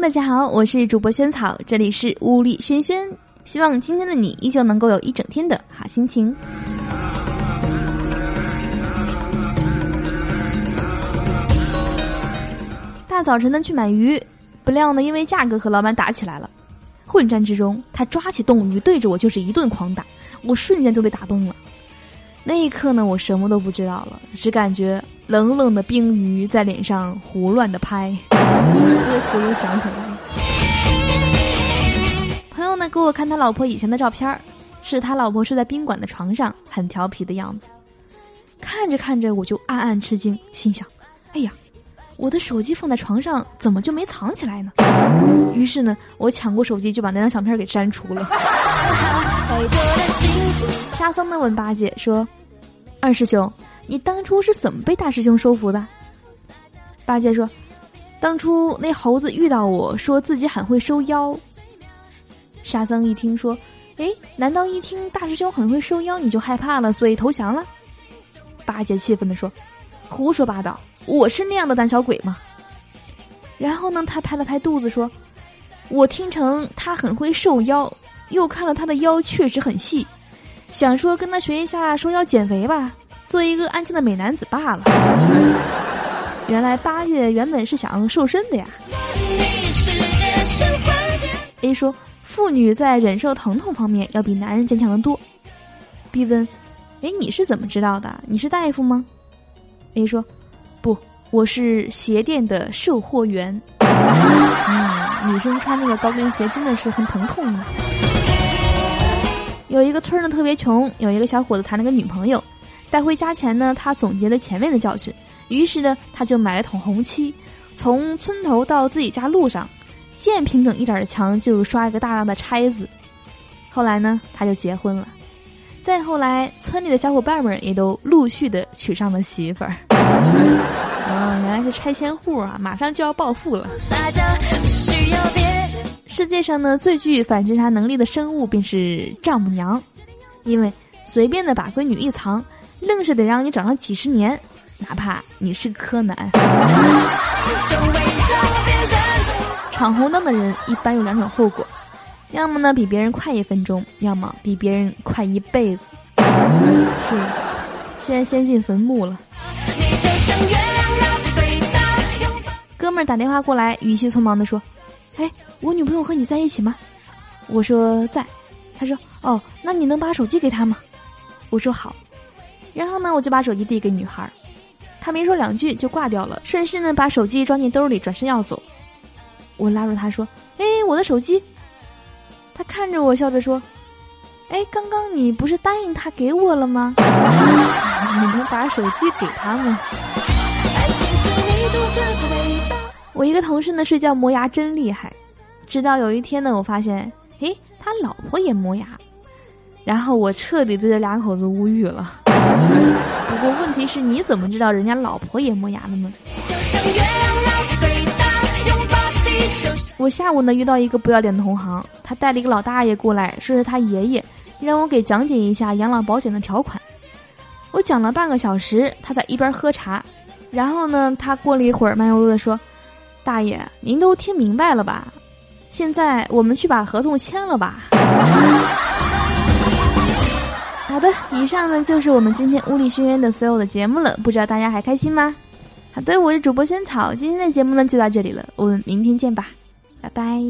大家好，我是主播萱草，这里是物理轩轩，希望今天的你依旧能够有一整天的好心情。大早晨的去买鱼，不料呢，因为价格和老板打起来了。混战之中，他抓起冻鱼对着我就是一顿狂打，我瞬间就被打崩了。那一刻呢，我什么都不知道了，只感觉冷冷的冰鱼在脸上胡乱的拍，歌词又想起来了。朋友呢给我看他老婆以前的照片儿是他老婆睡在宾馆的床上，很调皮的样子。看着看着，我就暗暗吃惊，心想：哎呀。我的手机放在床上，怎么就没藏起来呢？于是呢，我抢过手机就把那张相片给删除了。沙僧呢问八戒说：“二师兄，你当初是怎么被大师兄收服的？”八戒说：“当初那猴子遇到我说自己很会收妖。”沙僧一听说：“哎，难道一听大师兄很会收妖，你就害怕了，所以投降了？”八戒气愤地说。胡说八道！我是那样的胆小鬼吗？然后呢，他拍了拍肚子说：“我听成他很会收腰，又看了他的腰确实很细，想说跟他学一下收腰减肥吧，做一个安静的美男子罢了。”原来八月原本是想瘦身的呀。A 说：“妇女在忍受疼痛方面要比男人坚强的多。”B 问：“哎，你是怎么知道的？你是大夫吗？” A 说：“不，我是鞋店的售货员。嗯，女生穿那个高跟鞋真的是很疼痛啊。有一个村儿呢特别穷，有一个小伙子谈了个女朋友，带回家前呢，他总结了前面的教训，于是呢，他就买了桶红漆，从村头到自己家路上，见平整一点的墙就刷一个大大的拆字。后来呢，他就结婚了。”再后来，村里的小伙伴们也都陆续的娶上了媳妇儿。啊，原来是拆迁户啊，马上就要暴富了。世界上呢，最具反侦查能力的生物便是丈母娘，因为随便的把闺女一藏，愣是得让你长上几十年，哪怕你是柯南。闯红灯的人一般有两种后果。要么呢比别人快一分钟，要么比别人快一辈子。是，现在先进坟墓了。哥们儿打电话过来，语气匆忙的说：“哎，我女朋友和你在一起吗？”我说在。他说：“哦，那你能把手机给他吗？”我说好。然后呢，我就把手机递给女孩，她没说两句就挂掉了，顺势呢把手机装进兜里，转身要走。我拉住她说：“哎，我的手机。”他看着我笑着说：“哎，刚刚你不是答应他给我了吗？你能把手机给他吗？”我一个同事呢睡觉磨牙真厉害，直到有一天呢，我发现，诶，他老婆也磨牙，然后我彻底对这两口子无语了。不过问题是，你怎么知道人家老婆也磨牙的呢？我下午呢遇到一个不要脸的同行，他带了一个老大爷过来，说是他爷爷，让我给讲解一下养老保险的条款。我讲了半个小时，他在一边喝茶，然后呢，他过了一会儿，慢悠悠的说：“大爷，您都听明白了吧？现在我们去把合同签了吧。”好的，以上呢就是我们今天物理学院的所有的节目了，不知道大家还开心吗？好的，我是主播萱草，今天的节目呢就到这里了，我们明天见吧，拜拜。